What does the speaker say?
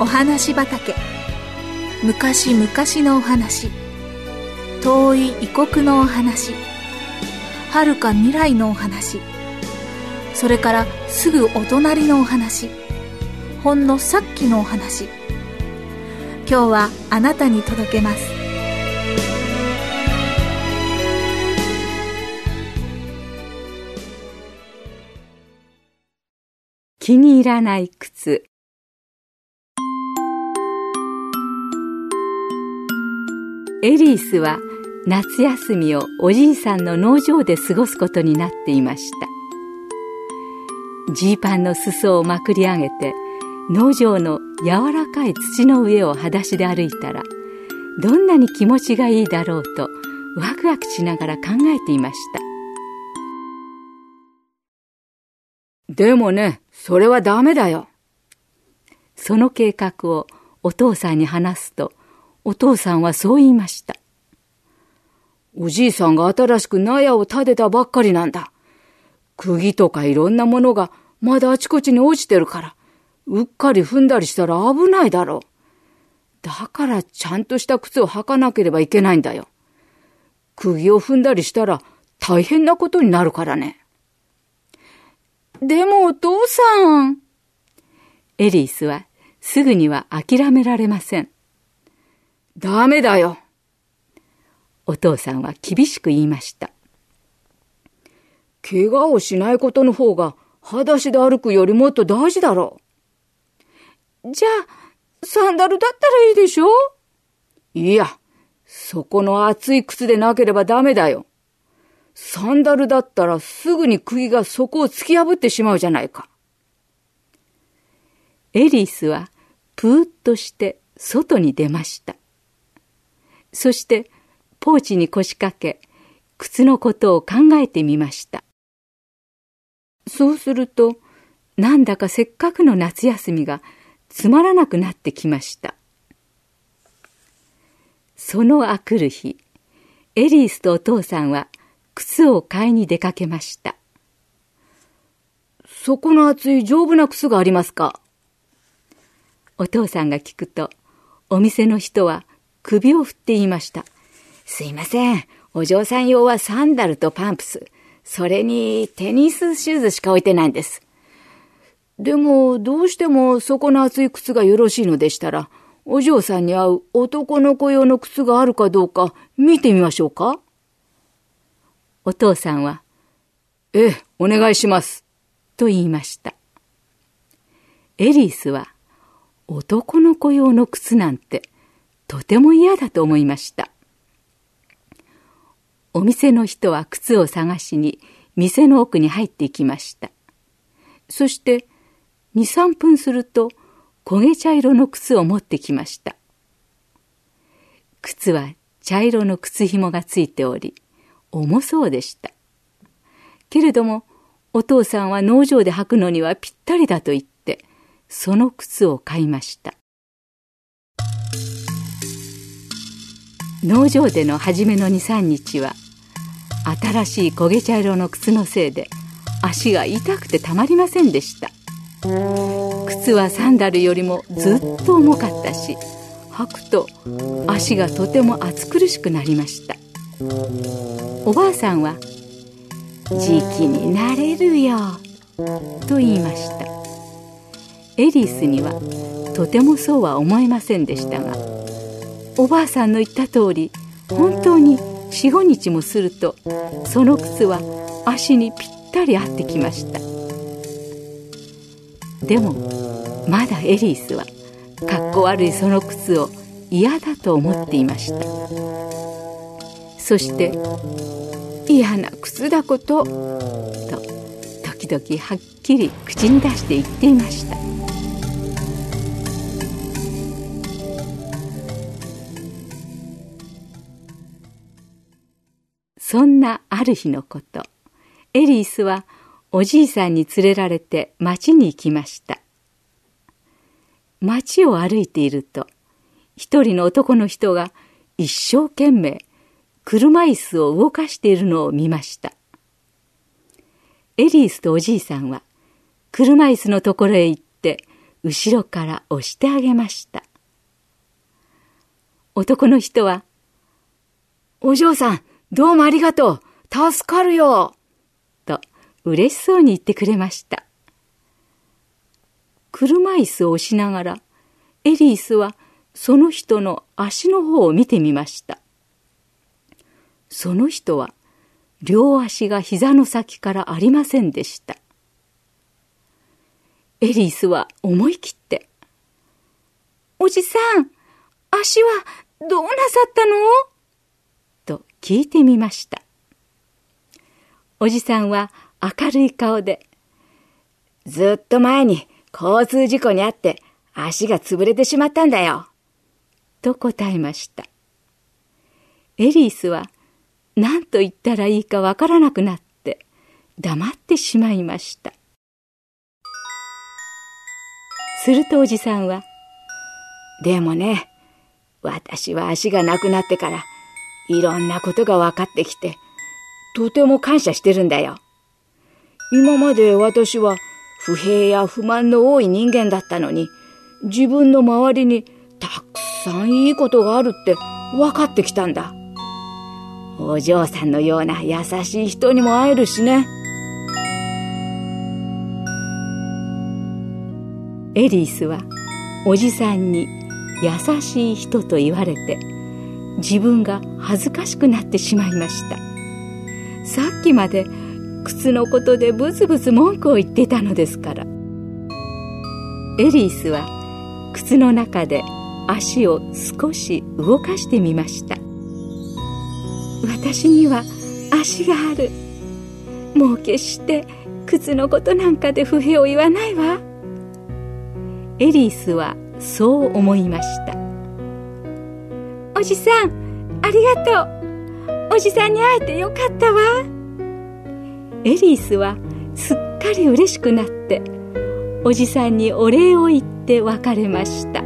お話畑。昔々のお話。遠い異国のお話。遥か未来のお話。それからすぐお隣のお話。ほんのさっきのお話。今日はあなたに届けます。気に入らない靴。エリースは夏休みをおじいさんの農場で過ごすことになっていました。ジーパンの裾をまくり上げて農場の柔らかい土の上を裸足で歩いたらどんなに気持ちがいいだろうとワクワクしながら考えていました。でもねそれはダメだよ。その計画をお父さんに話すとお父さんはそう言いましたおじいさんが新しく納屋を建てたばっかりなんだ。釘とかいろんなものがまだあちこちに落ちてるから、うっかり踏んだりしたら危ないだろう。だからちゃんとした靴を履かなければいけないんだよ。釘を踏んだりしたら大変なことになるからね。でもお父さん。エリスはすぐには諦められません。ダメだよ。お父さんは厳しく言いました。怪我をしないことの方が裸足で歩くよりもっと大事だろう。じゃあ、サンダルだったらいいでしょ？いや、そこの厚い靴でなければダメだよ。サンダルだったらすぐに釘がそこを突き破ってしまうじゃないか。エリスはプーッとして外に出ました。そしてポーチに腰掛け、靴のことを考えてみました。そうすると、なんだかせっかくの夏休みがつまらなくなってきました。そのあくる日、エリースとお父さんは靴を買いに出かけました。そこの厚い丈夫な靴がありますか？お父さんが聞くと、お店の人は首を振って言いました。すいません。お嬢さん用はサンダルとパンプス。それにテニスシューズしか置いてないんです。でも、どうしても底の厚い靴がよろしいのでしたら、お嬢さんに合う男の子用の靴があるかどうか見てみましょうかお父さんは、ええ、お願いします。と言いました。エリースは、男の子用の靴なんて、とても嫌だと思いました。お店の人は靴を探しに店の奥に入っていきました。そして2、3分すると焦げ茶色の靴を持ってきました。靴は茶色の靴紐がついており、重そうでした。けれども、お父さんは農場で履くのにはぴったりだと言って、その靴を買いました。農場での初めの23日は新しい焦げ茶色の靴のせいで足が痛くてたまりませんでした。靴はサンダルよりもずっと重かったし履くと足がとても暑苦しくなりました。おばあさんは「時期になれるよ」と言いました。エリスにはとてもそうは思えませんでしたがおばあさんの言った通り本当に45日もするとその靴は足にぴったり合ってきました。でもまだエリースはかっこ悪いその靴を嫌だと思っていました。そして嫌な靴だことと時々はっきり口に出して言っていました。そんなある日のこと、エリースはおじいさんに連れられて町に行きました。町を歩いていると、一人の男の人が一生懸命車椅子を動かしているのを見ました。エリースとおじいさんは車椅子のところへ行って後ろから押してあげました。男の人は、お嬢さん、どうもありがとう。助かるよ。と、嬉しそうに言ってくれました。車椅子を押しながら、エリースはその人の足の方を見てみました。その人は両足が膝の先からありませんでした。エリースは思い切って、おじさん、足はどうなさったの？聞いてみました。おじさんは明るい顔で、ずっと前に交通事故にあって足が潰れてしまったんだよ。と答えました。エリースは何と言ったらいいかわからなくなって黙ってしまいました。するとおじさんは、でもね、私は足がなくなってから、いろんなことが分かってきて、とても感謝してるんだよ。今まで私は不平や不満の多い人間だったのに、自分の周りにたくさんいいことがあるって分かってきたんだ。お嬢さんのような優しい人にも会えるしね。エリースはおじさんに優しい人と言われて自分が恥ずかしくなってしまいました。さっきまで靴のことでブツブツ文句を言ってたのですから。エリースは靴の中で足を少し動かしてみました。私には足がある。もう決して靴のことなんかで不平を言わないわ。エリースはそう思いました。おじさんありがとう。おじさんに会えてよかったわ。エリースはすっかり嬉しくなっておじさんにお礼を言って別れました。